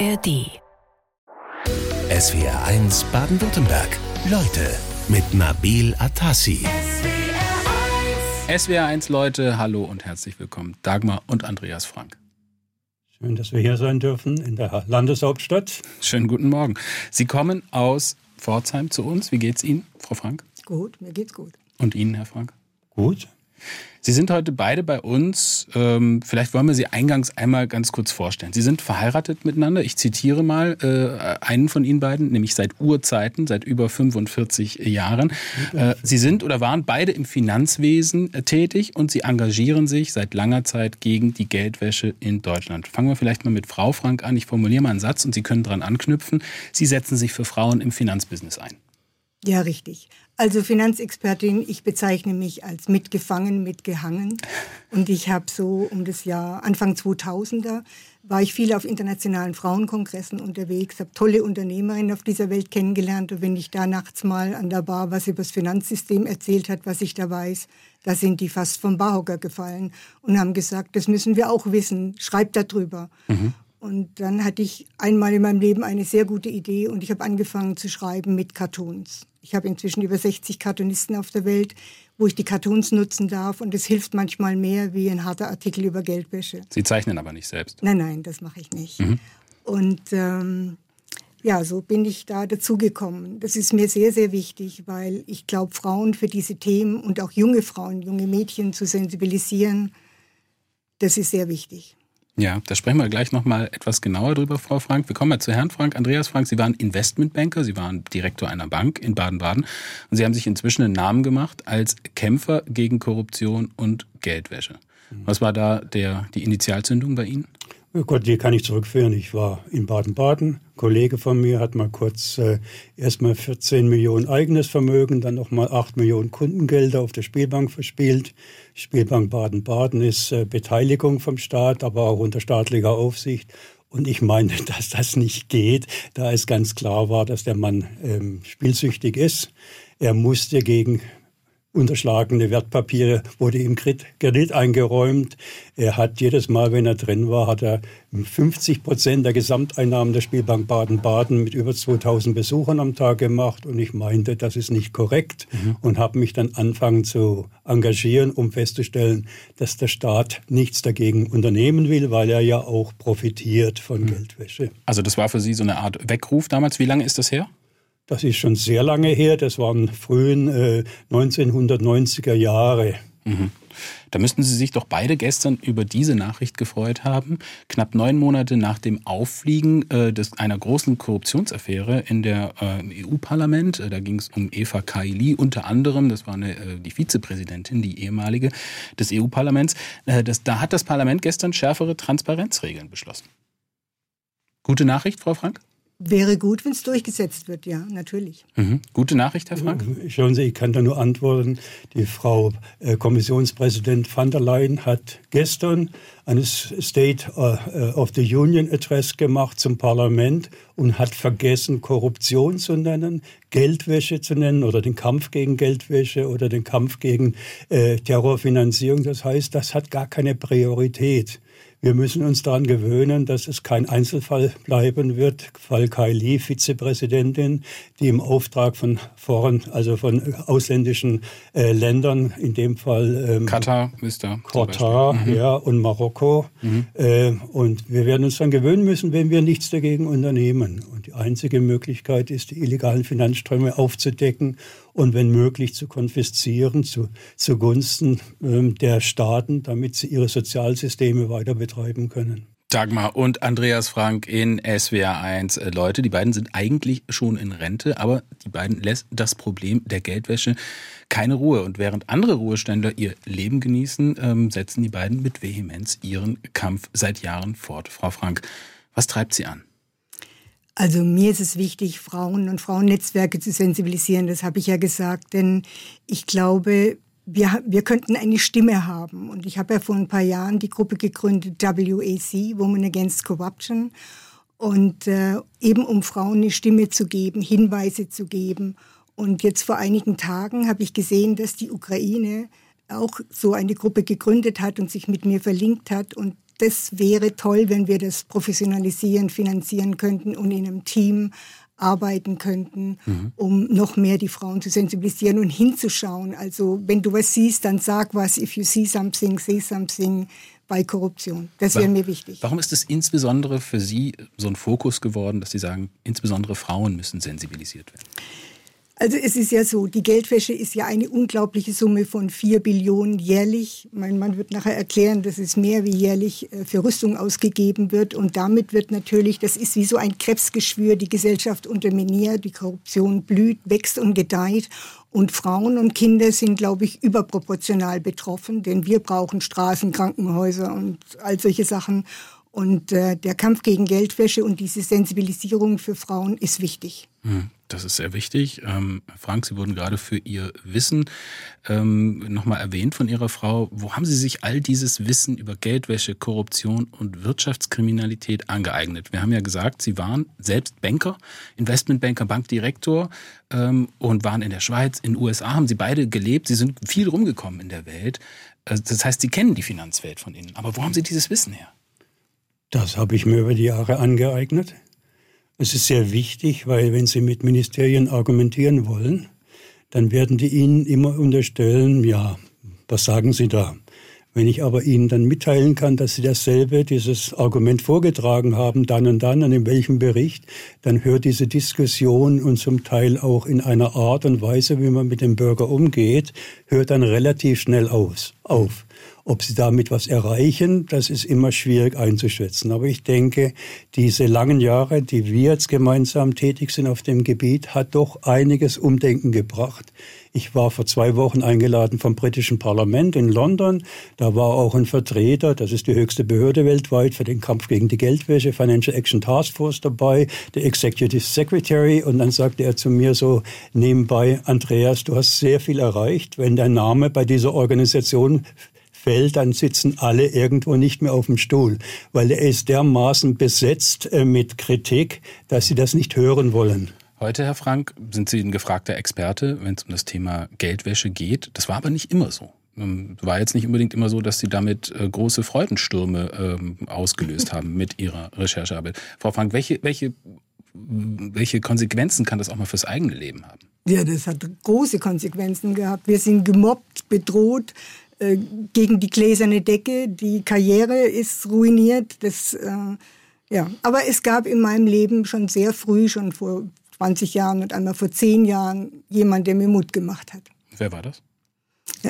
ARD. SWR 1 Baden-Württemberg. Leute mit Nabil Atassi. SWR 1 Leute, hallo und herzlich willkommen. Dagmar und Andreas Frank. Schön, dass wir hier sein dürfen in der Landeshauptstadt. Schönen guten Morgen. Sie kommen aus Pforzheim zu uns. Wie geht's Ihnen, Frau Frank? Gut, mir geht's gut. Und Ihnen, Herr Frank? Gut. Sie sind heute beide bei uns. Ähm, vielleicht wollen wir Sie eingangs einmal ganz kurz vorstellen. Sie sind verheiratet miteinander. Ich zitiere mal äh, einen von Ihnen beiden, nämlich seit Urzeiten, seit über 45 Jahren. Äh, Sie sind oder waren beide im Finanzwesen äh, tätig und Sie engagieren sich seit langer Zeit gegen die Geldwäsche in Deutschland. Fangen wir vielleicht mal mit Frau Frank an. Ich formuliere mal einen Satz und Sie können daran anknüpfen. Sie setzen sich für Frauen im Finanzbusiness ein. Ja, richtig. Also Finanzexpertin, ich bezeichne mich als mitgefangen, mitgehangen. Und ich habe so um das Jahr Anfang 2000er war ich viel auf internationalen Frauenkongressen unterwegs, habe tolle Unternehmerinnen auf dieser Welt kennengelernt. Und wenn ich da nachts mal an der Bar was über das Finanzsystem erzählt hat, was ich da weiß, da sind die fast vom Barhocker gefallen und haben gesagt, das müssen wir auch wissen, schreibt darüber. Mhm. Und dann hatte ich einmal in meinem Leben eine sehr gute Idee und ich habe angefangen zu schreiben mit Cartoons. Ich habe inzwischen über 60 Cartoonisten auf der Welt, wo ich die Cartoons nutzen darf und es hilft manchmal mehr wie ein harter Artikel über Geldwäsche. Sie zeichnen aber nicht selbst. Nein, nein, das mache ich nicht. Mhm. Und ähm, ja, so bin ich da dazugekommen. Das ist mir sehr, sehr wichtig, weil ich glaube, Frauen für diese Themen und auch junge Frauen, junge Mädchen zu sensibilisieren, das ist sehr wichtig. Ja, da sprechen wir gleich nochmal etwas genauer drüber, Frau Frank. Wir kommen mal zu Herrn Frank. Andreas Frank, Sie waren Investmentbanker, Sie waren Direktor einer Bank in Baden-Baden und Sie haben sich inzwischen einen Namen gemacht als Kämpfer gegen Korruption und Geldwäsche. Was war da der, die Initialzündung bei Ihnen? Oh Gott, die kann ich zurückführen. Ich war in Baden-Baden. Kollege von mir hat mal kurz äh, erstmal 14 Millionen eigenes Vermögen, dann nochmal 8 Millionen Kundengelder auf der Spielbank verspielt. Spielbank Baden-Baden ist äh, Beteiligung vom Staat, aber auch unter staatlicher Aufsicht. Und ich meine, dass das nicht geht, da es ganz klar war, dass der Mann ähm, spielsüchtig ist. Er musste gegen unterschlagene Wertpapiere wurde ihm Kredit eingeräumt. Er hat jedes Mal, wenn er drin war, hat er 50 Prozent der Gesamteinnahmen der Spielbank Baden-Baden mit über 2000 Besuchern am Tag gemacht. Und ich meinte, das ist nicht korrekt mhm. und habe mich dann anfangen zu engagieren, um festzustellen, dass der Staat nichts dagegen unternehmen will, weil er ja auch profitiert von mhm. Geldwäsche. Also das war für Sie so eine Art Weckruf damals. Wie lange ist das her? Das ist schon sehr lange her. Das waren frühen äh, 1990er Jahre. Mhm. Da müssten Sie sich doch beide gestern über diese Nachricht gefreut haben. Knapp neun Monate nach dem Auffliegen äh, des, einer großen Korruptionsaffäre in der äh, EU-Parlament, äh, da ging es um Eva Kaili unter anderem, das war eine, äh, die Vizepräsidentin, die ehemalige des EU-Parlaments. Äh, da hat das Parlament gestern schärfere Transparenzregeln beschlossen. Gute Nachricht, Frau Frank? Wäre gut, wenn es durchgesetzt wird, ja, natürlich. Mhm. Gute Nachricht, Herr Frank? Schauen Sie, ich kann da nur antworten. Die Frau äh, Kommissionspräsident van der Leyen hat gestern eine State äh, of the Union Address gemacht zum Parlament und hat vergessen, Korruption zu nennen, Geldwäsche zu nennen oder den Kampf gegen Geldwäsche oder den Kampf gegen äh, Terrorfinanzierung. Das heißt, das hat gar keine Priorität. Wir müssen uns daran gewöhnen, dass es kein Einzelfall bleiben wird. Fall Kaili, Vizepräsidentin, die im Auftrag von Foreign, also von ausländischen äh, Ländern, in dem Fall ähm, Katar, Mr. Katar, mhm. ja, und Marokko. Mhm. Äh, und wir werden uns daran gewöhnen müssen, wenn wir nichts dagegen unternehmen. Und die einzige Möglichkeit ist, die illegalen Finanzströme aufzudecken und wenn möglich zu konfiszieren zu, zugunsten ähm, der Staaten, damit sie ihre Sozialsysteme weiter betreiben können. Dagmar und Andreas Frank in SWR 1. Äh, Leute, die beiden sind eigentlich schon in Rente, aber die beiden lässt das Problem der Geldwäsche keine Ruhe. Und während andere Ruheständler ihr Leben genießen, ähm, setzen die beiden mit Vehemenz ihren Kampf seit Jahren fort. Frau Frank, was treibt sie an? Also mir ist es wichtig, Frauen und Frauennetzwerke zu sensibilisieren, das habe ich ja gesagt, denn ich glaube, wir, wir könnten eine Stimme haben. Und ich habe ja vor ein paar Jahren die Gruppe gegründet, WAC, Women Against Corruption. Und äh, eben um Frauen eine Stimme zu geben, Hinweise zu geben. Und jetzt vor einigen Tagen habe ich gesehen, dass die Ukraine auch so eine Gruppe gegründet hat und sich mit mir verlinkt hat. Und das wäre toll, wenn wir das professionalisieren, finanzieren könnten und in einem Team arbeiten könnten, mhm. um noch mehr die Frauen zu sensibilisieren und hinzuschauen. Also wenn du was siehst, dann sag was. If you see something, say something bei Korruption. Das wäre mir wichtig. Warum ist es insbesondere für Sie so ein Fokus geworden, dass Sie sagen, insbesondere Frauen müssen sensibilisiert werden? Also es ist ja so, die Geldwäsche ist ja eine unglaubliche Summe von vier Billionen jährlich. Mein Mann wird nachher erklären, dass es mehr wie jährlich äh, für Rüstung ausgegeben wird. Und damit wird natürlich, das ist wie so ein Krebsgeschwür, die Gesellschaft unterminiert, die Korruption blüht, wächst und gedeiht. Und Frauen und Kinder sind, glaube ich, überproportional betroffen, denn wir brauchen Straßen, Krankenhäuser und all solche Sachen. Und äh, der Kampf gegen Geldwäsche und diese Sensibilisierung für Frauen ist wichtig. Hm, das ist sehr wichtig. Ähm, Frank, Sie wurden gerade für Ihr Wissen ähm, nochmal erwähnt von Ihrer Frau. Wo haben Sie sich all dieses Wissen über Geldwäsche, Korruption und Wirtschaftskriminalität angeeignet? Wir haben ja gesagt, Sie waren selbst Banker, Investmentbanker, Bankdirektor ähm, und waren in der Schweiz, in den USA, haben Sie beide gelebt. Sie sind viel rumgekommen in der Welt. Also das heißt, Sie kennen die Finanzwelt von innen. Aber wo haben Sie dieses Wissen her? Das habe ich mir über die Jahre angeeignet. Es ist sehr wichtig, weil wenn Sie mit Ministerien argumentieren wollen, dann werden die Ihnen immer unterstellen, ja, was sagen Sie da? Wenn ich aber Ihnen dann mitteilen kann, dass Sie dasselbe, dieses Argument vorgetragen haben, dann und dann und in welchem Bericht, dann hört diese Diskussion und zum Teil auch in einer Art und Weise, wie man mit dem Bürger umgeht, hört dann relativ schnell aus, auf. Ob sie damit was erreichen, das ist immer schwierig einzuschätzen. Aber ich denke, diese langen Jahre, die wir jetzt gemeinsam tätig sind auf dem Gebiet, hat doch einiges Umdenken gebracht. Ich war vor zwei Wochen eingeladen vom britischen Parlament in London. Da war auch ein Vertreter, das ist die höchste Behörde weltweit für den Kampf gegen die Geldwäsche, Financial Action Task Force dabei, der Executive Secretary. Und dann sagte er zu mir so nebenbei, Andreas, du hast sehr viel erreicht, wenn dein Name bei dieser Organisation fällt, dann sitzen alle irgendwo nicht mehr auf dem Stuhl, weil er ist dermaßen besetzt äh, mit Kritik, dass sie das nicht hören wollen. Heute, Herr Frank, sind Sie ein gefragter Experte, wenn es um das Thema Geldwäsche geht. Das war aber nicht immer so. Ähm, war jetzt nicht unbedingt immer so, dass Sie damit äh, große Freudenstürme ähm, ausgelöst haben mit Ihrer Recherchearbeit. Frau Frank, welche, welche, welche Konsequenzen kann das auch mal fürs eigene Leben haben? Ja, das hat große Konsequenzen gehabt. Wir sind gemobbt, bedroht, äh, gegen die gläserne Decke, die Karriere ist ruiniert. Das, äh, ja. Aber es gab in meinem Leben schon sehr früh, schon vor 20 Jahren und einmal vor 10 Jahren, jemand, der mir Mut gemacht hat. Wer war das?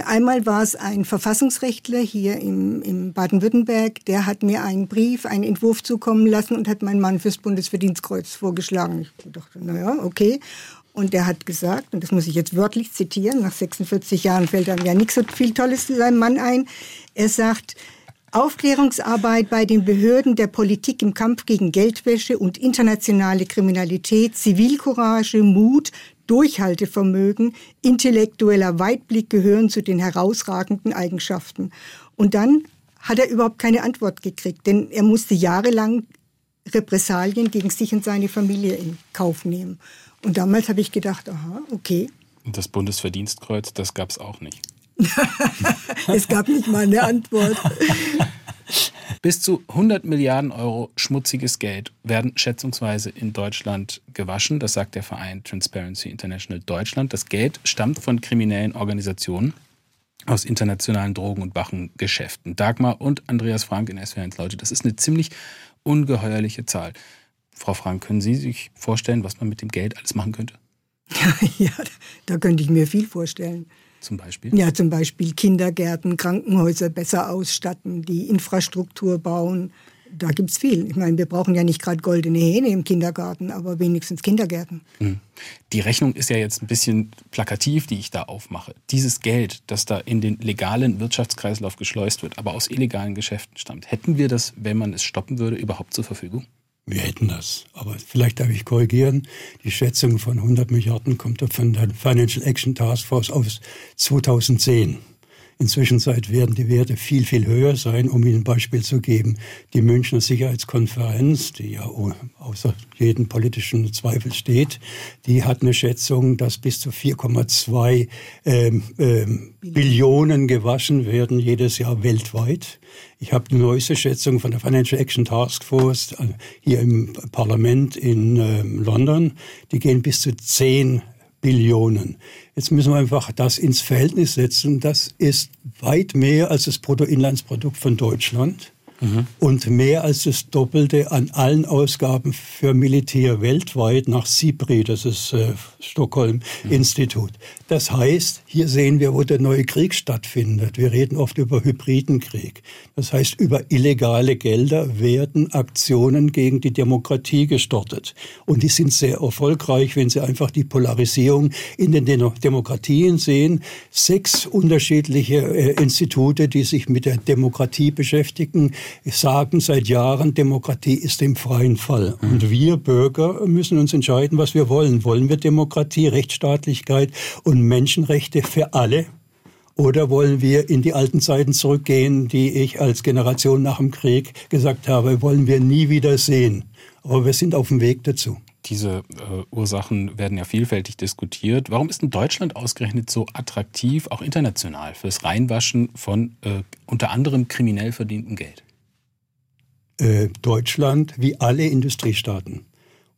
Einmal war es ein Verfassungsrechtler hier im, im Baden-Württemberg, der hat mir einen Brief, einen Entwurf zukommen lassen und hat meinen Mann fürs Bundesverdienstkreuz vorgeschlagen. Ich dachte, naja, okay. Und der hat gesagt, und das muss ich jetzt wörtlich zitieren, nach 46 Jahren fällt einem ja nichts so viel Tolles zu seinem Mann ein. Er sagt, Aufklärungsarbeit bei den Behörden der Politik im Kampf gegen Geldwäsche und internationale Kriminalität, Zivilcourage, Mut, Durchhaltevermögen, intellektueller Weitblick gehören zu den herausragenden Eigenschaften. Und dann hat er überhaupt keine Antwort gekriegt, denn er musste jahrelang Repressalien gegen sich und seine Familie in Kauf nehmen. Und damals habe ich gedacht, aha, okay. Und das Bundesverdienstkreuz, das gab es auch nicht. es gab nicht mal eine Antwort. Bis zu 100 Milliarden Euro schmutziges Geld werden schätzungsweise in Deutschland gewaschen. Das sagt der Verein Transparency International Deutschland. Das Geld stammt von kriminellen Organisationen aus internationalen Drogen- und Wachengeschäften. Dagmar und Andreas Frank in SWR1 Leute, das ist eine ziemlich ungeheuerliche Zahl. Frau Frank, können Sie sich vorstellen, was man mit dem Geld alles machen könnte? ja, da könnte ich mir viel vorstellen. Zum Beispiel? Ja, zum Beispiel Kindergärten, Krankenhäuser besser ausstatten, die Infrastruktur bauen. Da gibt es viel. Ich meine, wir brauchen ja nicht gerade goldene Hähne im Kindergarten, aber wenigstens Kindergärten. Hm. Die Rechnung ist ja jetzt ein bisschen plakativ, die ich da aufmache. Dieses Geld, das da in den legalen Wirtschaftskreislauf geschleust wird, aber aus illegalen Geschäften stammt, hätten wir das, wenn man es stoppen würde, überhaupt zur Verfügung? Wir hätten das. Aber vielleicht darf ich korrigieren. Die Schätzung von 100 Milliarden kommt von der Financial Action Task Force aus 2010. Inzwischen werden die Werte viel, viel höher sein. Um Ihnen ein Beispiel zu geben, die Münchner Sicherheitskonferenz, die ja außer jedem politischen Zweifel steht, die hat eine Schätzung, dass bis zu 4,2 ähm, ähm, Billionen gewaschen werden jedes Jahr weltweit. Ich habe die neueste Schätzung von der Financial Action Task Force äh, hier im Parlament in ähm, London. Die gehen bis zu 10 Billionen. Jetzt müssen wir einfach das ins Verhältnis setzen. Das ist weit mehr als das Bruttoinlandsprodukt von Deutschland mhm. und mehr als das Doppelte an allen Ausgaben für Militär weltweit nach SIPRI, das ist äh, Stockholm mhm. Institut. Das heißt, hier sehen wir, wo der neue Krieg stattfindet. Wir reden oft über hybriden Krieg. Das heißt, über illegale Gelder werden Aktionen gegen die Demokratie gestartet. Und die sind sehr erfolgreich, wenn Sie einfach die Polarisierung in den Demokratien sehen. Sechs unterschiedliche äh, Institute, die sich mit der Demokratie beschäftigen, sagen seit Jahren, Demokratie ist im freien Fall. Und wir Bürger müssen uns entscheiden, was wir wollen. Wollen wir Demokratie, Rechtsstaatlichkeit und Menschenrechte für alle? Oder wollen wir in die alten Zeiten zurückgehen, die ich als Generation nach dem Krieg gesagt habe, wollen wir nie wieder sehen? Aber wir sind auf dem Weg dazu. Diese äh, Ursachen werden ja vielfältig diskutiert. Warum ist denn Deutschland ausgerechnet so attraktiv, auch international, fürs Reinwaschen von äh, unter anderem kriminell verdientem Geld? Äh, Deutschland wie alle Industriestaaten,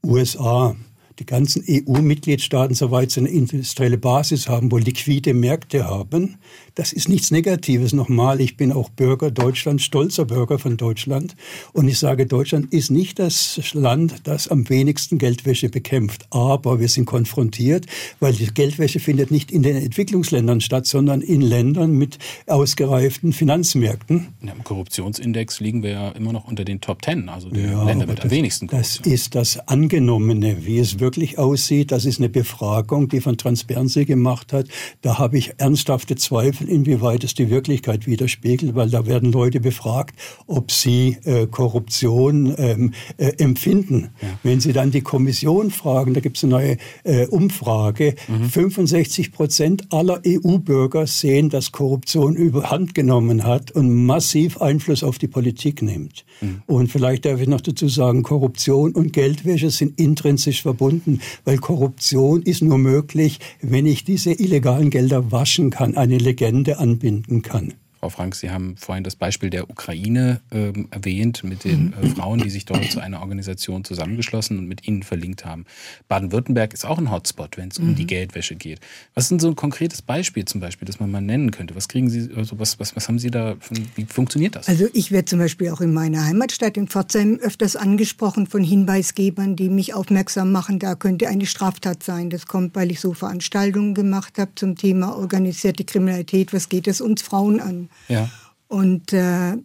USA, die ganzen EU-Mitgliedstaaten, soweit sie eine industrielle Basis haben, wo liquide Märkte haben, das ist nichts Negatives. Nochmal, ich bin auch Bürger Deutschlands, stolzer Bürger von Deutschland. Und ich sage, Deutschland ist nicht das Land, das am wenigsten Geldwäsche bekämpft. Aber wir sind konfrontiert, weil die Geldwäsche findet nicht in den Entwicklungsländern statt, sondern in Ländern mit ausgereiften Finanzmärkten. Im Korruptionsindex liegen wir ja immer noch unter den Top Ten, also die ja, Länder mit das, am wenigsten Korruption. Das ist das Angenommene, wie es wirklich aussieht. Das ist eine Befragung, die von Transparency gemacht hat. Da habe ich ernsthafte Zweifel inwieweit es die Wirklichkeit widerspiegelt, weil da werden Leute befragt, ob sie äh, Korruption ähm, äh, empfinden. Ja. Wenn sie dann die Kommission fragen, da gibt es eine neue äh, Umfrage, mhm. 65 Prozent aller EU-Bürger sehen, dass Korruption überhand genommen hat und massiv Einfluss auf die Politik nimmt. Mhm. Und vielleicht darf ich noch dazu sagen, Korruption und Geldwäsche sind intrinsisch verbunden, weil Korruption ist nur möglich, wenn ich diese illegalen Gelder waschen kann. Eine Legende Verbände anbinden kann. Frau Frank, Sie haben vorhin das Beispiel der Ukraine ähm, erwähnt mit den äh, Frauen, die sich dort zu einer Organisation zusammengeschlossen und mit Ihnen verlinkt haben. Baden-Württemberg ist auch ein Hotspot, wenn es mhm. um die mhm. Geldwäsche geht. Was ist denn so ein konkretes Beispiel zum Beispiel, das man mal nennen könnte? Was kriegen Sie, also was, was, was haben Sie da, wie funktioniert das? Also ich werde zum Beispiel auch in meiner Heimatstadt in Pforzheim öfters angesprochen von Hinweisgebern, die mich aufmerksam machen, da könnte eine Straftat sein. Das kommt, weil ich so Veranstaltungen gemacht habe zum Thema organisierte Kriminalität. Was geht es uns Frauen an? Ja. Und äh,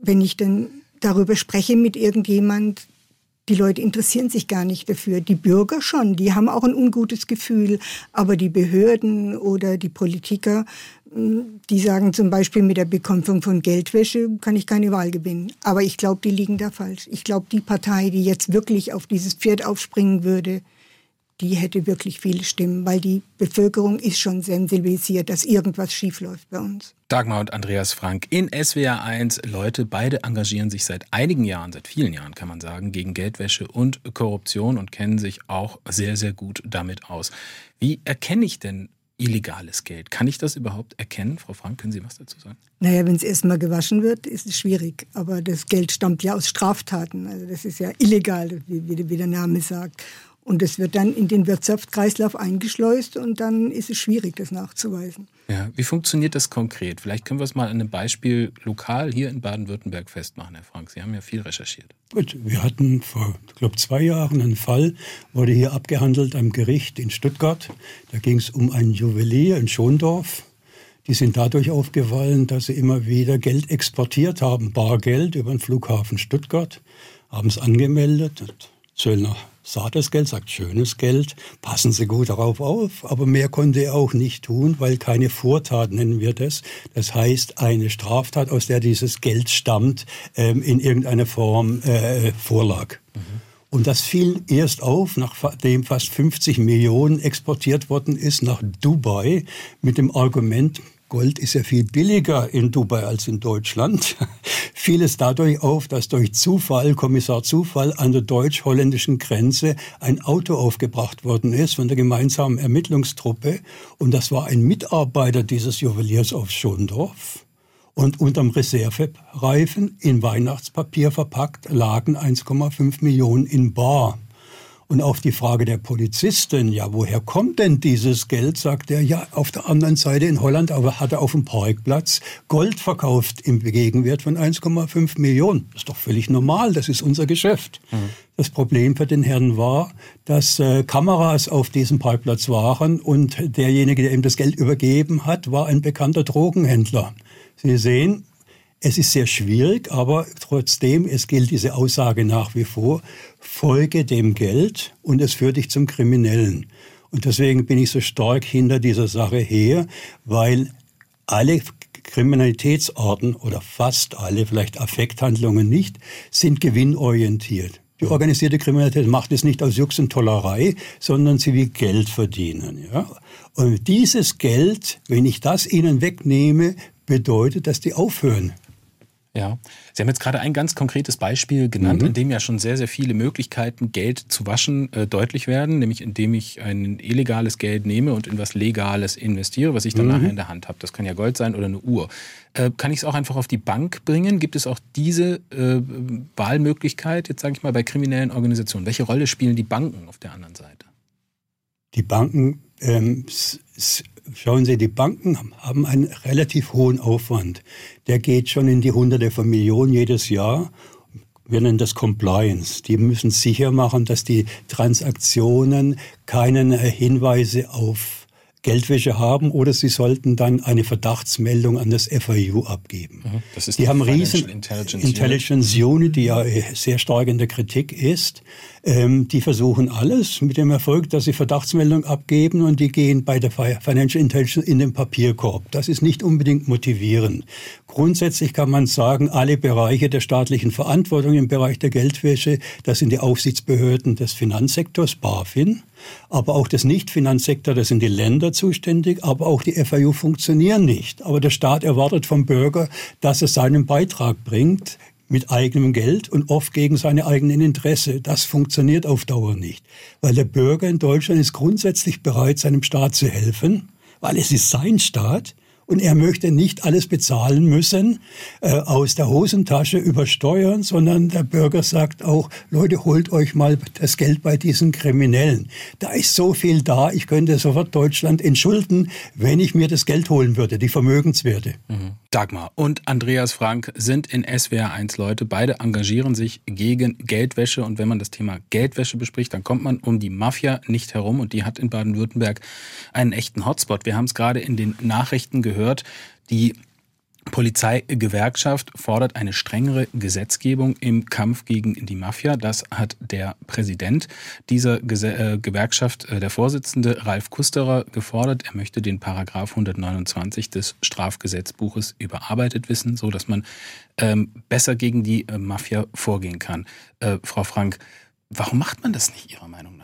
wenn ich dann darüber spreche mit irgendjemand, die Leute interessieren sich gar nicht dafür. Die Bürger schon, die haben auch ein ungutes Gefühl. Aber die Behörden oder die Politiker, hm, die sagen zum Beispiel mit der Bekämpfung von Geldwäsche kann ich keine Wahl gewinnen. Aber ich glaube, die liegen da falsch. Ich glaube, die Partei, die jetzt wirklich auf dieses Pferd aufspringen würde, die hätte wirklich viele Stimmen, weil die Bevölkerung ist schon sensibilisiert, dass irgendwas schiefläuft bei uns. Dagmar und Andreas Frank in SWR 1. Leute, beide engagieren sich seit einigen Jahren, seit vielen Jahren kann man sagen, gegen Geldwäsche und Korruption und kennen sich auch sehr, sehr gut damit aus. Wie erkenne ich denn illegales Geld. Kann ich das überhaupt erkennen? Frau Frank, können Sie was dazu sagen? Naja, wenn es erstmal gewaschen wird, ist es schwierig. Aber das Geld stammt ja aus Straftaten. Also das ist ja illegal, wie, wie der Name sagt. Und es wird dann in den Wirtschaftskreislauf eingeschleust und dann ist es schwierig, das nachzuweisen. Ja, wie funktioniert das konkret? Vielleicht können wir es mal an einem Beispiel lokal hier in Baden-Württemberg festmachen, Herr Frank. Sie haben ja viel recherchiert. Gut, wir hatten vor, ich glaube, zwei Jahren einen Fall, wurde hier abgehandelt am Gericht in Stuttgart. Da ging es um einen Juwelier in Schondorf. Die sind dadurch aufgefallen, dass sie immer wieder Geld exportiert haben, Bargeld über den Flughafen Stuttgart, haben es angemeldet. Zöllner das Geld, sagt schönes Geld, passen Sie gut darauf auf, aber mehr konnte er auch nicht tun, weil keine Vortat nennen wir das. Das heißt, eine Straftat, aus der dieses Geld stammt, ähm, in irgendeiner Form äh, vorlag. Mhm. Und das fiel erst auf, nachdem fast 50 Millionen exportiert worden ist nach Dubai mit dem Argument, Gold ist ja viel billiger in Dubai als in Deutschland, fiel es dadurch auf, dass durch Zufall, Kommissar Zufall, an der deutsch-holländischen Grenze ein Auto aufgebracht worden ist von der gemeinsamen Ermittlungstruppe. Und das war ein Mitarbeiter dieses Juweliers aus Schondorf. Und unterm Reservereifen in Weihnachtspapier verpackt lagen 1,5 Millionen in Bar. Und auf die Frage der Polizistin, ja, woher kommt denn dieses Geld, sagt er, ja, auf der anderen Seite in Holland aber hat er auf dem Parkplatz Gold verkauft im Gegenwert von 1,5 Millionen. Das ist doch völlig normal, das ist unser Geschäft. Mhm. Das Problem für den Herrn war, dass äh, Kameras auf diesem Parkplatz waren und derjenige, der ihm das Geld übergeben hat, war ein bekannter Drogenhändler. Sie sehen, es ist sehr schwierig, aber trotzdem, es gilt diese Aussage nach wie vor, folge dem Geld und es führt dich zum Kriminellen. Und deswegen bin ich so stark hinter dieser Sache her, weil alle Kriminalitätsarten oder fast alle, vielleicht Affekthandlungen nicht, sind gewinnorientiert. Die organisierte Kriminalität macht es nicht aus Jux und Tollerei, sondern sie will Geld verdienen. Ja? Und dieses Geld, wenn ich das ihnen wegnehme, bedeutet, dass die aufhören. Ja, Sie haben jetzt gerade ein ganz konkretes Beispiel genannt, mhm. in dem ja schon sehr, sehr viele Möglichkeiten, Geld zu waschen, äh, deutlich werden, nämlich indem ich ein illegales Geld nehme und in was Legales investiere, was ich dann mhm. nachher in der Hand habe. Das kann ja Gold sein oder eine Uhr. Äh, kann ich es auch einfach auf die Bank bringen? Gibt es auch diese äh, Wahlmöglichkeit, jetzt sage ich mal, bei kriminellen Organisationen? Welche Rolle spielen die Banken auf der anderen Seite? Die Banken ähm, Schauen Sie, die Banken haben einen relativ hohen Aufwand. Der geht schon in die Hunderte von Millionen jedes Jahr. Wir nennen das Compliance. Die müssen sicher machen, dass die Transaktionen keinen Hinweise auf Geldwäsche haben oder sie sollten dann eine Verdachtsmeldung an das FIU abgeben. Mhm. Das ist die, die haben riesen Intelligence, Intelligence Unit, die ja äh, sehr stark in der Kritik ist. Ähm, die versuchen alles mit dem Erfolg, dass sie Verdachtsmeldung abgeben und die gehen bei der Financial Intelligence in den Papierkorb. Das ist nicht unbedingt motivierend. Grundsätzlich kann man sagen, alle Bereiche der staatlichen Verantwortung im Bereich der Geldwäsche, das sind die Aufsichtsbehörden des Finanzsektors, BaFin, aber auch das Nicht-Finanzsektor, das sind die Länder zuständig, aber auch die FAU funktionieren nicht. Aber der Staat erwartet vom Bürger, dass er seinen Beitrag bringt mit eigenem Geld und oft gegen seine eigenen Interesse. Das funktioniert auf Dauer nicht, weil der Bürger in Deutschland ist grundsätzlich bereit, seinem Staat zu helfen, weil es ist sein Staat und er möchte nicht alles bezahlen müssen äh, aus der Hosentasche über Steuern, sondern der Bürger sagt auch, Leute, holt euch mal das Geld bei diesen Kriminellen. Da ist so viel da, ich könnte sofort Deutschland entschulden, wenn ich mir das Geld holen würde, die Vermögenswerte. Mhm. Dagmar und Andreas Frank sind in SWR 1 Leute. Beide engagieren sich gegen Geldwäsche. Und wenn man das Thema Geldwäsche bespricht, dann kommt man um die Mafia nicht herum. Und die hat in Baden-Württemberg einen echten Hotspot. Wir haben es gerade in den Nachrichten gehört. Die Polizeigewerkschaft fordert eine strengere Gesetzgebung im Kampf gegen die Mafia. Das hat der Präsident dieser äh, Gewerkschaft, äh, der Vorsitzende Ralf Kusterer, gefordert. Er möchte den Paragraph 129 des Strafgesetzbuches überarbeitet wissen, so dass man ähm, besser gegen die äh, Mafia vorgehen kann. Frau Frank, warum macht man das nicht Ihrer Meinung nach?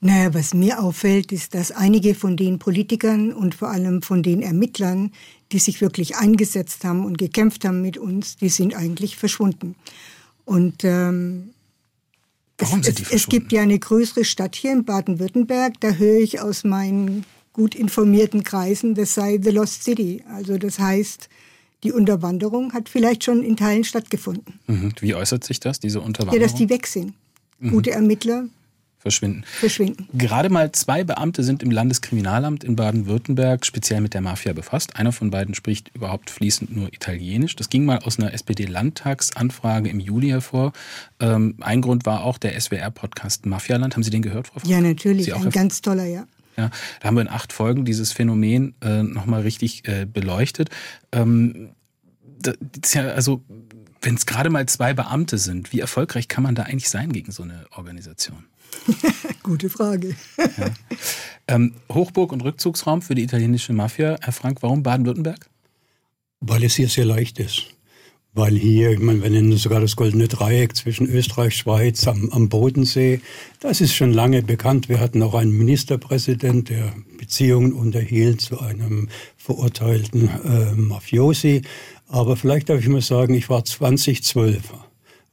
Naja, was mir auffällt, ist, dass einige von den Politikern und vor allem von den Ermittlern, die sich wirklich eingesetzt haben und gekämpft haben mit uns, die sind eigentlich verschwunden. Und ähm, Warum es, sind die es, es gibt ja eine größere Stadt hier in Baden-Württemberg, da höre ich aus meinen gut informierten Kreisen, das sei The Lost City. Also das heißt, die Unterwanderung hat vielleicht schon in Teilen stattgefunden. Mhm. Wie äußert sich das, diese Unterwanderung? Ja, dass die weg sind. Mhm. Gute Ermittler verschwinden. Verschwinden. Gerade mal zwei Beamte sind im Landeskriminalamt in Baden-Württemberg speziell mit der Mafia befasst. Einer von beiden spricht überhaupt fließend nur Italienisch. Das ging mal aus einer SPD-Landtagsanfrage im Juli hervor. Ähm, ein Grund war auch der SWR-Podcast Mafialand. Haben Sie den gehört, Frau Frank? Ja, natürlich. Ein ganz toller, ja. Ja, da haben wir in acht Folgen dieses Phänomen äh, nochmal richtig äh, beleuchtet. Ähm, das ist ja, also, wenn es gerade mal zwei Beamte sind, wie erfolgreich kann man da eigentlich sein gegen so eine Organisation? Gute Frage. ja. ähm, Hochburg und Rückzugsraum für die italienische Mafia. Herr Frank, warum Baden-Württemberg? Weil es hier sehr leicht ist. Weil hier, ich meine, wir nennen sogar das Goldene Dreieck zwischen Österreich, Schweiz am, am Bodensee. Das ist schon lange bekannt. Wir hatten auch einen Ministerpräsident, der Beziehungen unterhielt zu einem verurteilten äh, Mafiosi. Aber vielleicht darf ich mal sagen, ich war 2012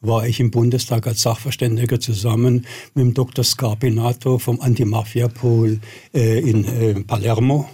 war ich im Bundestag als Sachverständiger zusammen mit dem Dr. Scarpinato vom Anti-Mafia-Pool äh, in äh, Palermo.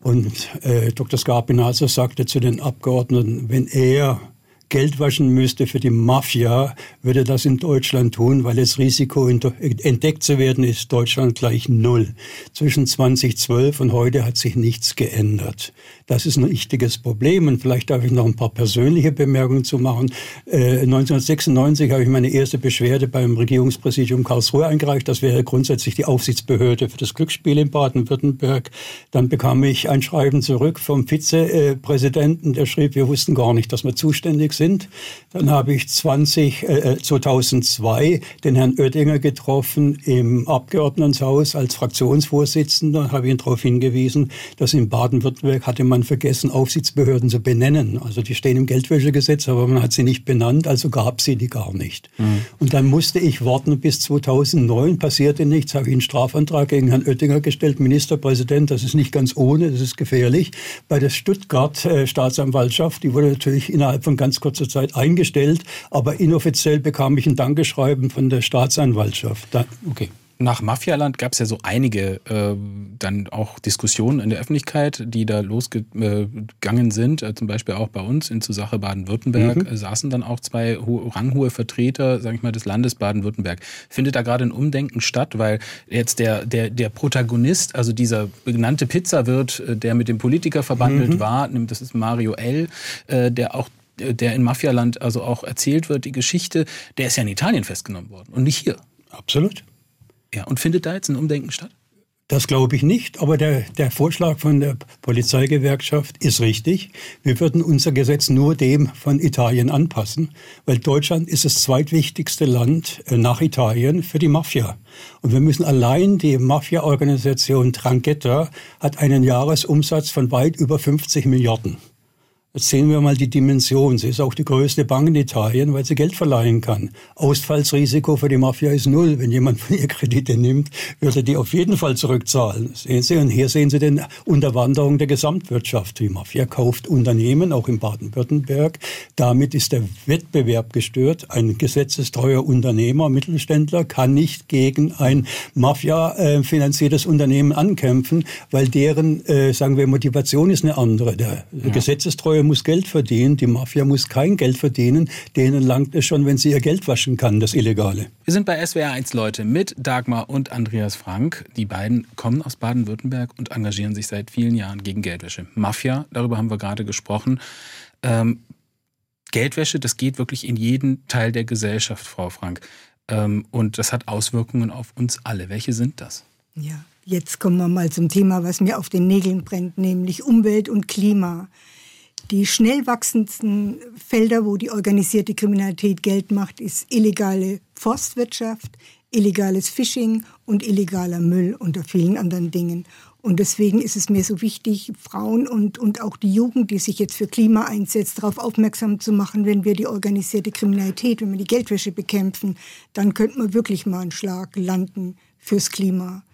Und äh, Dr. Scarpinato sagte zu den Abgeordneten, wenn er Geld waschen müsste für die Mafia, würde das in Deutschland tun, weil das Risiko entdeckt zu werden ist Deutschland gleich null. Zwischen 2012 und heute hat sich nichts geändert. Das ist ein wichtiges Problem und vielleicht darf ich noch ein paar persönliche Bemerkungen zu machen. Äh, 1996 habe ich meine erste Beschwerde beim Regierungspräsidium Karlsruhe eingereicht. Das wäre grundsätzlich die Aufsichtsbehörde für das Glücksspiel in Baden-Württemberg. Dann bekam ich ein Schreiben zurück vom Vizepräsidenten, der schrieb, wir wussten gar nicht, dass wir zuständig sind. Dann habe ich 20, äh, 2002 den Herrn Oettinger getroffen im Abgeordnetenhaus als Fraktionsvorsitzender, habe ihn darauf hingewiesen, dass in Baden-Württemberg hatte man vergessen, Aufsichtsbehörden zu benennen. Also die stehen im Geldwäschegesetz, aber man hat sie nicht benannt, also gab sie die gar nicht. Mhm. Und dann musste ich warten bis 2009, passierte nichts, habe ich einen Strafantrag gegen Herrn Oettinger gestellt, Ministerpräsident, das ist nicht ganz ohne, das ist gefährlich. Bei der Stuttgart äh, die wurde natürlich innerhalb von ganz kurzer Zeit eingestellt, aber inoffiziell bekam ich ein Dankeschreiben von der Staatsanwaltschaft. Da okay nach Mafialand gab es ja so einige äh, dann auch Diskussionen in der Öffentlichkeit, die da losgegangen sind. Äh, zum Beispiel auch bei uns in zur Sache Baden-Württemberg mhm. äh, saßen dann auch zwei ranghohe Vertreter, sage ich mal, des Landes Baden-Württemberg. Findet da gerade ein Umdenken statt, weil jetzt der der der Protagonist, also dieser benannte Pizzawirt, äh, der mit dem Politiker verbandelt mhm. war, das ist Mario L., äh, der auch der in Mafialand also auch erzählt wird, die Geschichte, der ist ja in Italien festgenommen worden und nicht hier. Absolut. Ja, und findet da jetzt ein Umdenken statt? Das glaube ich nicht, aber der, der Vorschlag von der Polizeigewerkschaft ist richtig. Wir würden unser Gesetz nur dem von Italien anpassen, weil Deutschland ist das zweitwichtigste Land äh, nach Italien für die Mafia. Und wir müssen allein die Mafia-Organisation Tranghetta hat einen Jahresumsatz von weit über 50 Milliarden. Jetzt sehen wir mal die Dimension. Sie ist auch die größte Bank in Italien, weil sie Geld verleihen kann. Ausfallsrisiko für die Mafia ist null. Wenn jemand von ihr Kredite nimmt, würde die auf jeden Fall zurückzahlen. Sehen Sie, und hier sehen Sie den Unterwanderung der Gesamtwirtschaft. Die Mafia kauft Unternehmen, auch in Baden-Württemberg. Damit ist der Wettbewerb gestört. Ein gesetzestreuer Unternehmer, Mittelständler kann nicht gegen ein Mafia-finanziertes Unternehmen ankämpfen, weil deren, äh, sagen wir, Motivation ist eine andere. Der ja. gesetzestreue muss Geld verdienen, die Mafia muss kein Geld verdienen. Denen langt es schon, wenn sie ihr Geld waschen kann, das Illegale. Wir sind bei SWR 1 Leute mit Dagmar und Andreas Frank. Die beiden kommen aus Baden-Württemberg und engagieren sich seit vielen Jahren gegen Geldwäsche. Mafia, darüber haben wir gerade gesprochen. Ähm, Geldwäsche, das geht wirklich in jeden Teil der Gesellschaft, Frau Frank. Ähm, und das hat Auswirkungen auf uns alle. Welche sind das? Ja, jetzt kommen wir mal zum Thema, was mir auf den Nägeln brennt, nämlich Umwelt und Klima. Die schnell wachsendsten Felder, wo die organisierte Kriminalität Geld macht, ist illegale Forstwirtschaft, illegales Fishing und illegaler Müll unter vielen anderen Dingen. Und deswegen ist es mir so wichtig, Frauen und, und auch die Jugend, die sich jetzt für Klima einsetzt, darauf aufmerksam zu machen, wenn wir die organisierte Kriminalität, wenn wir die Geldwäsche bekämpfen, dann könnte man wirklich mal einen Schlag landen fürs Klima.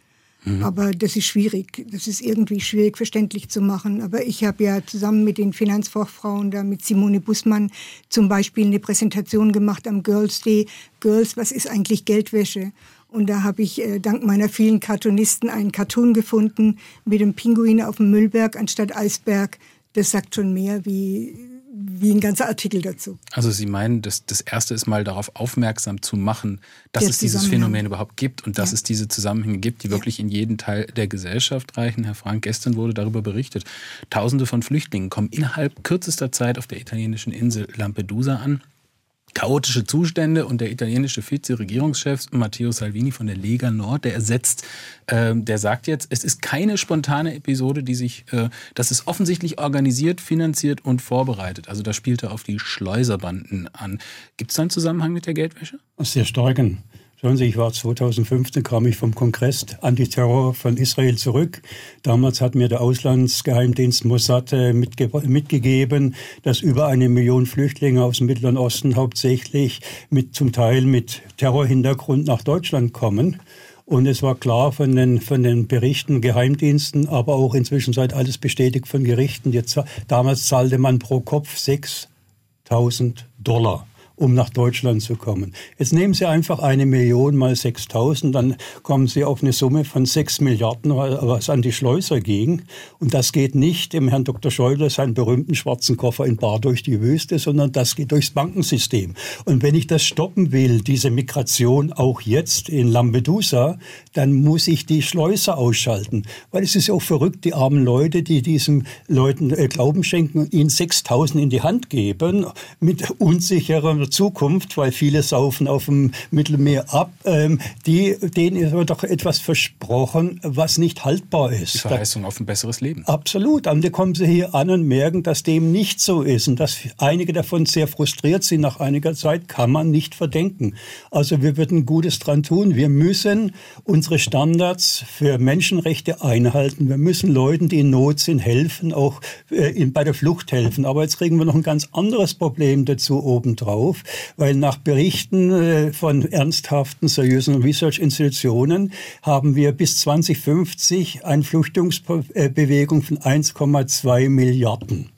Mhm. Aber das ist schwierig. Das ist irgendwie schwierig verständlich zu machen. Aber ich habe ja zusammen mit den Finanzfachfrauen, da mit Simone Bussmann zum Beispiel eine Präsentation gemacht am Girls Day. Girls, was ist eigentlich Geldwäsche? Und da habe ich äh, dank meiner vielen Cartoonisten einen Cartoon gefunden mit dem Pinguin auf dem Müllberg anstatt Eisberg. Das sagt schon mehr, wie, wie ein ganzer Artikel dazu. Also Sie meinen, das, das Erste ist mal darauf aufmerksam zu machen, dass der es dieses Phänomen überhaupt gibt und dass ja. es diese Zusammenhänge gibt, die ja. wirklich in jeden Teil der Gesellschaft reichen. Herr Frank, gestern wurde darüber berichtet. Tausende von Flüchtlingen kommen innerhalb kürzester Zeit auf der italienischen Insel Lampedusa an chaotische Zustände und der italienische Vize-Regierungschef Matteo Salvini von der Lega Nord, der ersetzt, äh, der sagt jetzt, es ist keine spontane Episode, die sich, äh, das ist offensichtlich organisiert, finanziert und vorbereitet. Also da spielt er auf die Schleuserbanden an. Gibt es da einen Zusammenhang mit der Geldwäsche? Sehr starken. Schauen Sie, ich war 2015, kam ich vom Kongress Antiterror von Israel zurück. Damals hat mir der Auslandsgeheimdienst Mossad äh, mitge mitgegeben, dass über eine Million Flüchtlinge aus dem Mittleren Osten hauptsächlich mit, zum Teil mit Terrorhintergrund nach Deutschland kommen. Und es war klar von den, von den Berichten, Geheimdiensten, aber auch inzwischen seit alles bestätigt von Gerichten. Jetzt, damals zahlte man pro Kopf 6000 Dollar um nach Deutschland zu kommen. Jetzt nehmen Sie einfach eine Million mal 6000, dann kommen Sie auf eine Summe von 6 Milliarden, was an die Schleuser ging. Und das geht nicht dem Herrn Dr. Schäuble seinen berühmten schwarzen Koffer in Bar durch die Wüste, sondern das geht durchs Bankensystem. Und wenn ich das stoppen will, diese Migration auch jetzt in Lampedusa, dann muss ich die Schleuser ausschalten. Weil es ist auch verrückt, die armen Leute, die diesen Leuten äh, Glauben schenken und ihnen 6000 in die Hand geben, mit unsicherer Zukunft, weil viele saufen auf dem Mittelmeer ab, ähm, die, denen ist aber doch etwas versprochen, was nicht haltbar ist. Die Verheißung auf ein besseres Leben. Absolut. Und dann kommen sie hier an und merken, dass dem nicht so ist und dass einige davon sehr frustriert sind nach einiger Zeit, kann man nicht verdenken. Also wir würden Gutes dran tun. Wir müssen unsere Standards für Menschenrechte einhalten. Wir müssen Leuten, die in Not sind, helfen, auch äh, in, bei der Flucht helfen. Aber jetzt kriegen wir noch ein ganz anderes Problem dazu obendrauf weil nach Berichten äh, von ernsthaften, seriösen Research-Institutionen haben wir bis 2050 eine Flüchtlingsbewegung von 1,2 Milliarden.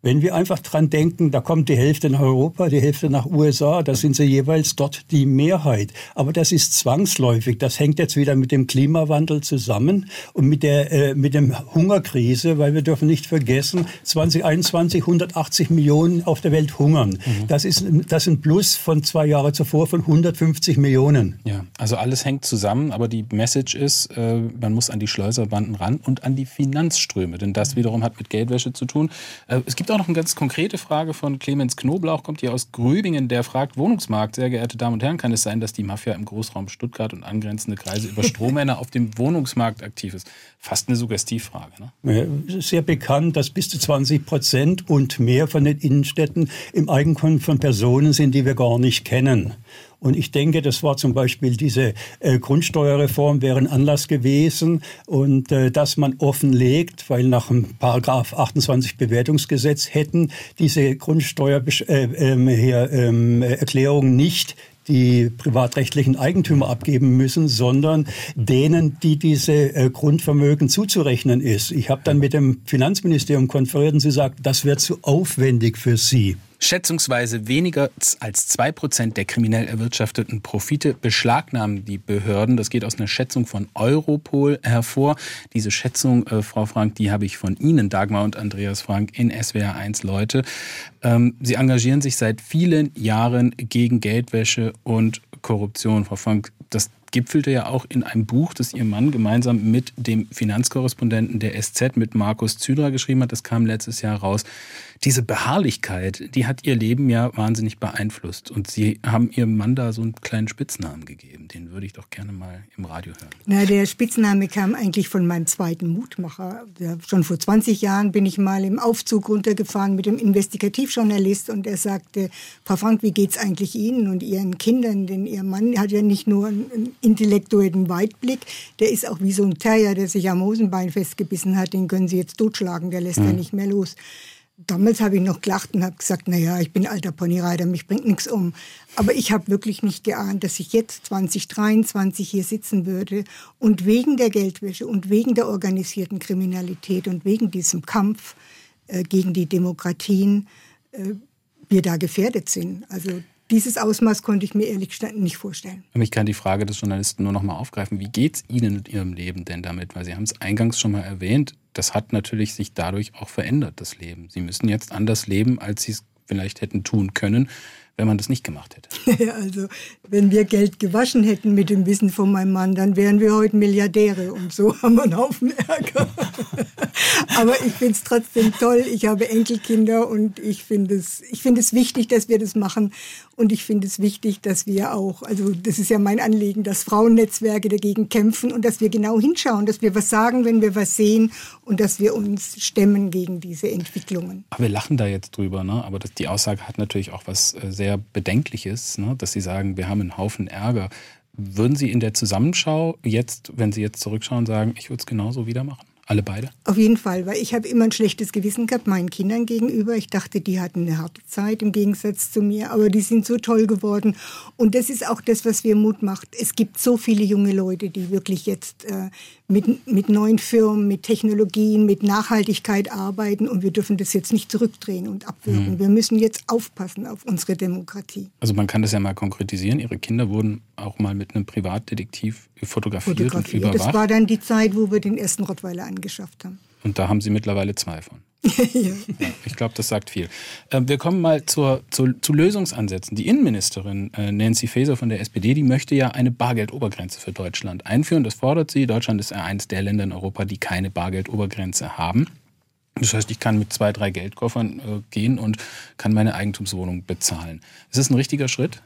Wenn wir einfach dran denken, da kommt die Hälfte nach Europa, die Hälfte nach USA, da sind sie jeweils dort die Mehrheit. Aber das ist zwangsläufig. Das hängt jetzt wieder mit dem Klimawandel zusammen und mit der äh, mit dem Hungerkrise, weil wir dürfen nicht vergessen, 2021 180 Millionen auf der Welt hungern. Mhm. Das ist das ist ein Plus von zwei Jahren zuvor von 150 Millionen. Ja, also alles hängt zusammen, aber die Message ist, äh, man muss an die Schleuserbanden ran und an die Finanzströme, denn das wiederum hat mit Geldwäsche zu tun. Äh, es gibt gibt auch noch eine ganz konkrete Frage von Clemens Knoblauch, kommt hier aus Grübingen, der fragt, Wohnungsmarkt, sehr geehrte Damen und Herren, kann es sein, dass die Mafia im Großraum Stuttgart und angrenzende Kreise über Strohmänner auf dem Wohnungsmarkt aktiv ist? Fast eine Suggestivfrage. Ne? Sehr bekannt, dass bis zu 20 Prozent und mehr von den Innenstädten im Eigentum von Personen sind, die wir gar nicht kennen. Und ich denke, das war zum Beispiel diese äh, Grundsteuerreform wäre ein Anlass gewesen und äh, dass man offenlegt, weil nach dem Paragraph 28 Bewertungsgesetz hätten diese Grundsteuererklärungen äh, ähm, nicht die privatrechtlichen Eigentümer abgeben müssen, sondern denen, die diese äh, Grundvermögen zuzurechnen ist. Ich habe dann mit dem Finanzministerium konferiert und sie sagt, das wäre zu aufwendig für sie. Schätzungsweise weniger als zwei Prozent der kriminell erwirtschafteten Profite beschlagnahmen die Behörden. Das geht aus einer Schätzung von Europol hervor. Diese Schätzung, äh, Frau Frank, die habe ich von Ihnen, Dagmar und Andreas Frank, in SWR 1 Leute. Ähm, Sie engagieren sich seit vielen Jahren gegen Geldwäsche und Korruption. Frau Frank, das gipfelte ja auch in einem Buch, das Ihr Mann gemeinsam mit dem Finanzkorrespondenten der SZ, mit Markus Zydra geschrieben hat. Das kam letztes Jahr raus diese Beharrlichkeit, die hat ihr Leben ja wahnsinnig beeinflusst. Und sie haben ihrem Mann da so einen kleinen Spitznamen gegeben. Den würde ich doch gerne mal im Radio hören. Na, der Spitzname kam eigentlich von meinem zweiten Mutmacher. Schon vor 20 Jahren bin ich mal im Aufzug runtergefahren mit dem Investigativjournalist und er sagte, Frau Frank, wie geht's eigentlich Ihnen und Ihren Kindern? Denn Ihr Mann hat ja nicht nur einen intellektuellen Weitblick, der ist auch wie so ein Terrier, der sich am Hosenbein festgebissen hat. Den können Sie jetzt totschlagen, der lässt mhm. ja nicht mehr los. Damals habe ich noch gelacht und habe gesagt, na ja, ich bin alter Ponyreiter, mich bringt nichts um. Aber ich habe wirklich nicht geahnt, dass ich jetzt 2023 hier sitzen würde und wegen der Geldwäsche und wegen der organisierten Kriminalität und wegen diesem Kampf äh, gegen die Demokratien äh, wir da gefährdet sind. Also dieses Ausmaß konnte ich mir ehrlich gesagt nicht vorstellen. Ich kann die Frage des Journalisten nur noch mal aufgreifen. Wie geht es Ihnen mit Ihrem Leben denn damit? Weil Sie haben es eingangs schon mal erwähnt. Das hat natürlich sich dadurch auch verändert, das Leben. Sie müssen jetzt anders leben, als Sie es vielleicht hätten tun können, wenn man das nicht gemacht hätte? also, wenn wir Geld gewaschen hätten mit dem Wissen von meinem Mann, dann wären wir heute Milliardäre und so haben wir einen Haufen Ärger. Aber ich finde es trotzdem toll. Ich habe Enkelkinder und ich finde es, ich finde es wichtig, dass wir das machen. Und ich finde es wichtig, dass wir auch, also das ist ja mein Anliegen, dass Frauennetzwerke dagegen kämpfen und dass wir genau hinschauen, dass wir was sagen, wenn wir was sehen und dass wir uns stemmen gegen diese Entwicklungen. Aber wir lachen da jetzt drüber, ne? aber das, die Aussage hat natürlich auch was äh, sehr sehr Bedenkliches, ne? dass Sie sagen, wir haben einen Haufen Ärger. Würden Sie in der Zusammenschau jetzt, wenn Sie jetzt zurückschauen, sagen, ich würde es genauso wieder machen? Alle beide? Auf jeden Fall, weil ich habe immer ein schlechtes Gewissen gehabt meinen Kindern gegenüber. Ich dachte, die hatten eine harte Zeit im Gegensatz zu mir, aber die sind so toll geworden. Und das ist auch das, was mir Mut macht. Es gibt so viele junge Leute, die wirklich jetzt äh, mit, mit neuen Firmen, mit Technologien, mit Nachhaltigkeit arbeiten und wir dürfen das jetzt nicht zurückdrehen und abwürgen. Mhm. Wir müssen jetzt aufpassen auf unsere Demokratie. Also man kann das ja mal konkretisieren. Ihre Kinder wurden auch mal mit einem Privatdetektiv fotografiert, fotografiert. und überwacht. Das war dann die Zeit, wo wir den ersten Rottweiler angeschafft haben. Und da haben Sie mittlerweile zwei von. ja. Ich glaube, das sagt viel. Ähm, wir kommen mal zur, zur, zu Lösungsansätzen. Die Innenministerin äh, Nancy Faeser von der SPD, die möchte ja eine Bargeldobergrenze für Deutschland einführen. Das fordert sie. Deutschland ist ja eines der Länder in Europa, die keine Bargeldobergrenze haben. Das heißt, ich kann mit zwei, drei Geldkoffern äh, gehen und kann meine Eigentumswohnung bezahlen. Ist das ein richtiger Schritt?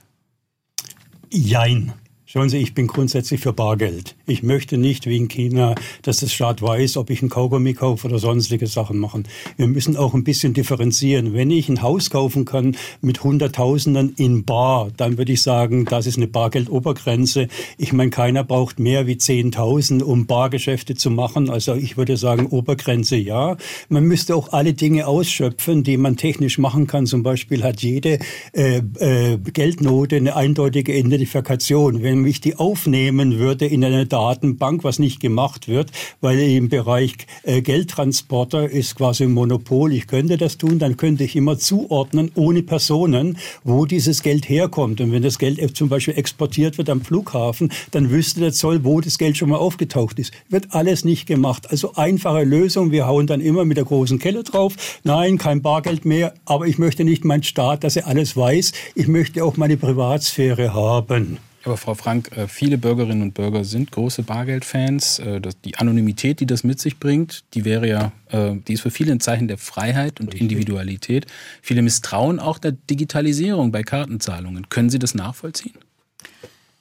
Jein. Schauen Sie, ich bin grundsätzlich für Bargeld. Ich möchte nicht wie in China, dass das Staat weiß, ob ich ein Kaugummi kaufe oder sonstige Sachen machen. Wir müssen auch ein bisschen differenzieren. Wenn ich ein Haus kaufen kann mit Hunderttausenden in Bar, dann würde ich sagen, das ist eine Bargeldobergrenze. Ich meine, keiner braucht mehr wie 10.000, um Bargeschäfte zu machen. Also ich würde sagen, Obergrenze ja. Man müsste auch alle Dinge ausschöpfen, die man technisch machen kann. Zum Beispiel hat jede äh, äh, Geldnote eine eindeutige Identifikation. Wenn ich die aufnehmen würde in eine Datenbank, was nicht gemacht wird, weil im Bereich äh, Geldtransporter ist quasi ein Monopol. Ich könnte das tun, dann könnte ich immer zuordnen, ohne Personen, wo dieses Geld herkommt. Und wenn das Geld zum Beispiel exportiert wird am Flughafen, dann wüsste der Zoll, wo das Geld schon mal aufgetaucht ist. Wird alles nicht gemacht. Also einfache Lösung. Wir hauen dann immer mit der großen Kelle drauf. Nein, kein Bargeld mehr. Aber ich möchte nicht mein Staat, dass er alles weiß. Ich möchte auch meine Privatsphäre haben. Aber Frau Frank, äh, viele Bürgerinnen und Bürger sind große Bargeldfans. Äh, die Anonymität, die das mit sich bringt, die wäre ja, äh, die ist für viele ein Zeichen der Freiheit und Individualität. Viele misstrauen auch der Digitalisierung bei Kartenzahlungen. Können Sie das nachvollziehen?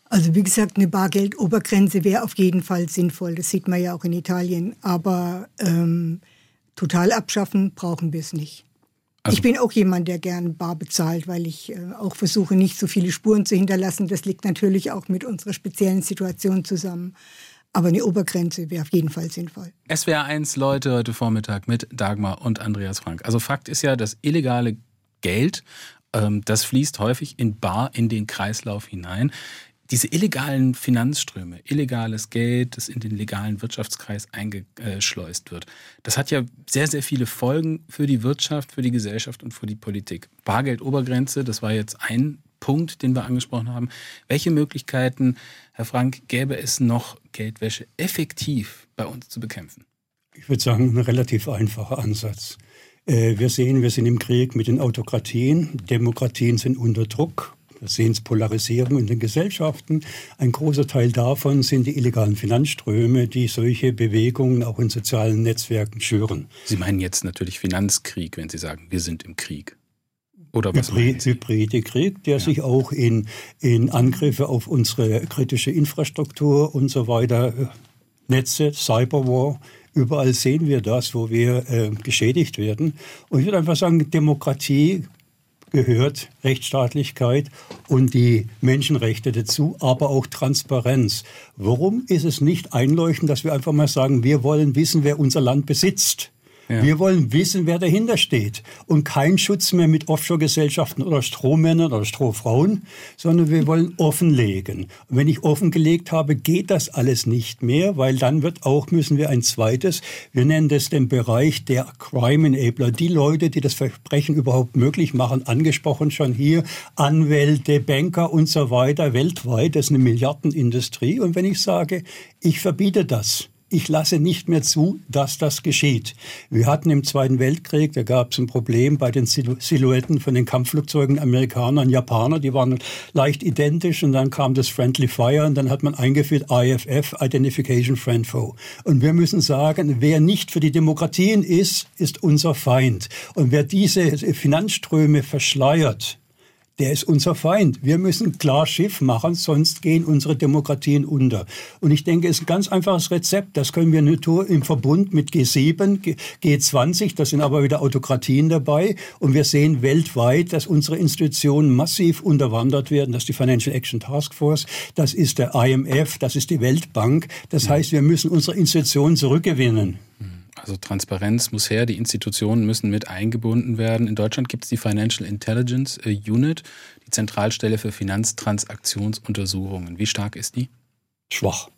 Also wie gesagt, eine Bargeldobergrenze wäre auf jeden Fall sinnvoll. Das sieht man ja auch in Italien. Aber ähm, total abschaffen brauchen wir es nicht. Also ich bin auch jemand, der gern bar bezahlt, weil ich äh, auch versuche, nicht so viele Spuren zu hinterlassen. Das liegt natürlich auch mit unserer speziellen Situation zusammen. Aber eine Obergrenze wäre auf jeden Fall sinnvoll. SWR 1 Leute heute Vormittag mit Dagmar und Andreas Frank. Also Fakt ist ja, das illegale Geld, ähm, das fließt häufig in Bar in den Kreislauf hinein diese illegalen Finanzströme, illegales Geld, das in den legalen Wirtschaftskreis eingeschleust wird, das hat ja sehr, sehr viele Folgen für die Wirtschaft, für die Gesellschaft und für die Politik. Bargeldobergrenze, das war jetzt ein Punkt, den wir angesprochen haben. Welche Möglichkeiten, Herr Frank, gäbe es noch, Geldwäsche effektiv bei uns zu bekämpfen? Ich würde sagen, ein relativ einfacher Ansatz. Äh, wir sehen, wir sind im Krieg mit den Autokratien. Demokratien sind unter Druck. Wir sehen Polarisierung in den Gesellschaften. Ein großer Teil davon sind die illegalen Finanzströme, die solche Bewegungen auch in sozialen Netzwerken schüren. Sie meinen jetzt natürlich Finanzkrieg, wenn Sie sagen, wir sind im Krieg. Oder was Hybrid, hybride Krieg, der ja. sich auch in, in Angriffe auf unsere kritische Infrastruktur und so weiter, äh, Netze, Cyberwar, überall sehen wir das, wo wir äh, geschädigt werden. Und ich würde einfach sagen, Demokratie gehört Rechtsstaatlichkeit und die Menschenrechte dazu, aber auch Transparenz. Warum ist es nicht einleuchtend, dass wir einfach mal sagen, wir wollen wissen, wer unser Land besitzt? Ja. Wir wollen wissen, wer dahinter steht. Und kein Schutz mehr mit Offshore-Gesellschaften oder Strohmännern oder Strohfrauen, sondern wir wollen offenlegen. Und wenn ich offengelegt habe, geht das alles nicht mehr, weil dann wird auch, müssen wir ein zweites, wir nennen das den Bereich der Crime Enabler, die Leute, die das Verbrechen überhaupt möglich machen, angesprochen schon hier, Anwälte, Banker und so weiter, weltweit, das ist eine Milliardenindustrie. Und wenn ich sage, ich verbiete das, ich lasse nicht mehr zu, dass das geschieht. Wir hatten im Zweiten Weltkrieg, da gab es ein Problem bei den Silhouetten von den Kampfflugzeugen Amerikaner und Japaner, die waren leicht identisch und dann kam das Friendly Fire und dann hat man eingeführt IFF, Identification Friend Foe. Und wir müssen sagen, wer nicht für die Demokratien ist, ist unser Feind. Und wer diese Finanzströme verschleiert, der ist unser Feind. Wir müssen klar Schiff machen, sonst gehen unsere Demokratien unter. Und ich denke, es ist ein ganz einfaches Rezept. Das können wir nur im Verbund mit G7, G20, da sind aber wieder Autokratien dabei. Und wir sehen weltweit, dass unsere Institutionen massiv unterwandert werden. Das ist die Financial Action Task Force, das ist der IMF, das ist die Weltbank. Das heißt, wir müssen unsere Institutionen zurückgewinnen. Also Transparenz muss her, die Institutionen müssen mit eingebunden werden. In Deutschland gibt es die Financial Intelligence äh, Unit, die Zentralstelle für Finanztransaktionsuntersuchungen. Wie stark ist die? Schwach.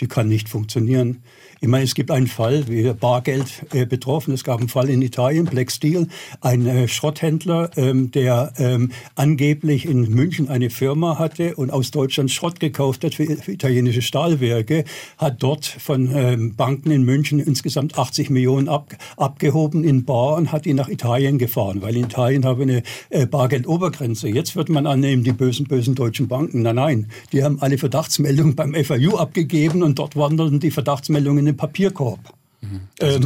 Die kann nicht funktionieren. Ich meine, es gibt einen Fall, wie Bargeld äh, betroffen. Es gab einen Fall in Italien, Black Steel, ein äh, Schrotthändler, ähm, der ähm, angeblich in München eine Firma hatte und aus Deutschland Schrott gekauft hat für, für italienische Stahlwerke, hat dort von ähm, Banken in München insgesamt 80 Millionen ab, abgehoben in Bar und hat ihn nach Italien gefahren, weil in Italien habe eine äh, Bargeldobergrenze. Jetzt wird man annehmen, die bösen, bösen deutschen Banken. Nein, nein, die haben alle Verdachtsmeldungen beim FAU abgegeben und dort wanderten die Verdachtsmeldungen in den Papierkorb. Mhm. Also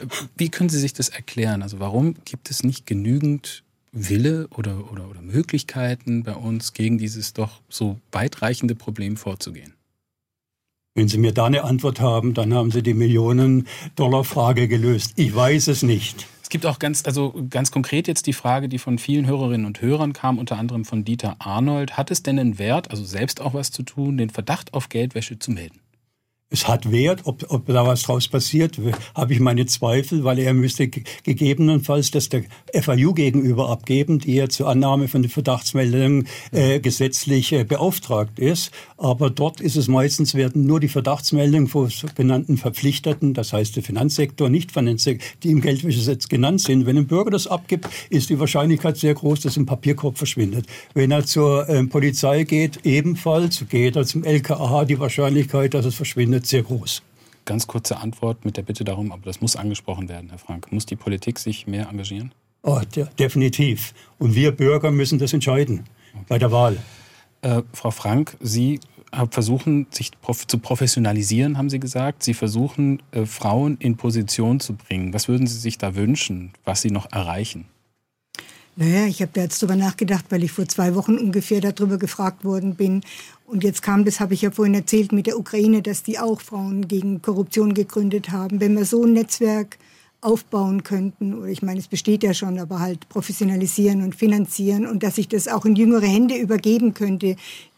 ähm, wie können Sie sich das erklären? Also warum gibt es nicht genügend Wille oder, oder, oder Möglichkeiten bei uns, gegen dieses doch so weitreichende Problem vorzugehen? Wenn Sie mir da eine Antwort haben, dann haben Sie die Millionen-Dollar-Frage gelöst. Ich weiß es nicht. Es gibt auch ganz, also ganz konkret jetzt die Frage, die von vielen Hörerinnen und Hörern kam, unter anderem von Dieter Arnold. Hat es denn einen Wert, also selbst auch was zu tun, den Verdacht auf Geldwäsche zu melden? Es hat Wert, ob, ob da was draus passiert, habe ich meine Zweifel, weil er müsste gegebenenfalls das der FAU gegenüber abgeben, die ja zur Annahme von den Verdachtsmeldungen äh, gesetzlich äh, beauftragt ist. Aber dort ist es meistens, werden nur die Verdachtsmeldungen von sogenannten Verpflichteten, das heißt der Finanzsektor, nicht Finanzsektor, die im Geldwäschegesetz genannt sind. Wenn ein Bürger das abgibt, ist die Wahrscheinlichkeit sehr groß, dass im Papierkorb verschwindet. Wenn er zur äh, Polizei geht, ebenfalls, geht er zum LKA, die Wahrscheinlichkeit, dass es verschwindet, sehr groß. Ganz kurze Antwort mit der Bitte darum, aber das muss angesprochen werden, Herr Frank. Muss die Politik sich mehr engagieren? Oh, de definitiv. Und wir Bürger müssen das entscheiden okay. bei der Wahl. Äh, Frau Frank, Sie versuchen, sich zu professionalisieren, haben Sie gesagt. Sie versuchen, äh, Frauen in Position zu bringen. Was würden Sie sich da wünschen, was Sie noch erreichen? Naja, ich habe da jetzt drüber nachgedacht, weil ich vor zwei Wochen ungefähr darüber gefragt worden bin. Und jetzt kam, das habe ich ja vorhin erzählt, mit der Ukraine, dass die auch Frauen gegen Korruption gegründet haben. Wenn wir so ein Netzwerk aufbauen könnten, oder ich meine, es besteht ja schon, aber halt professionalisieren und finanzieren und dass ich das auch in jüngere Hände übergeben könnte,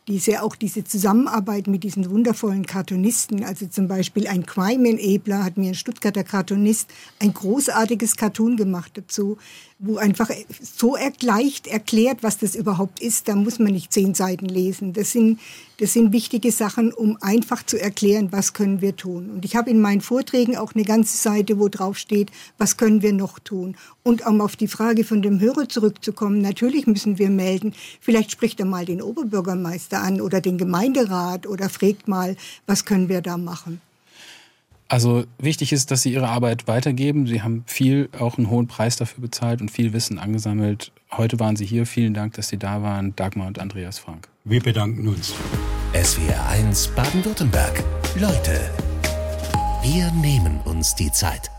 diese, auch diese Zusammenarbeit mit diesen wundervollen Cartoonisten, also zum Beispiel ein Crime Enabler hat mir ein Stuttgarter Cartoonist ein großartiges Cartoon gemacht dazu, wo einfach so leicht erklärt, was das überhaupt ist. Da muss man nicht zehn Seiten lesen. Das sind, das sind wichtige Sachen, um einfach zu erklären, was können wir tun. Und ich habe in meinen Vorträgen auch eine ganze Seite, wo drauf steht, was können wir noch tun. Und um auf die Frage von dem Hörer zurückzukommen, natürlich müssen wir melden. Vielleicht spricht er mal den Oberbürgermeister an oder den Gemeinderat oder fragt mal, was können wir da machen. Also wichtig ist, dass Sie Ihre Arbeit weitergeben. Sie haben viel, auch einen hohen Preis dafür bezahlt und viel Wissen angesammelt. Heute waren Sie hier. Vielen Dank, dass Sie da waren. Dagmar und Andreas Frank. Wir bedanken uns. SWR 1 Baden-Württemberg. Leute, wir nehmen uns die Zeit.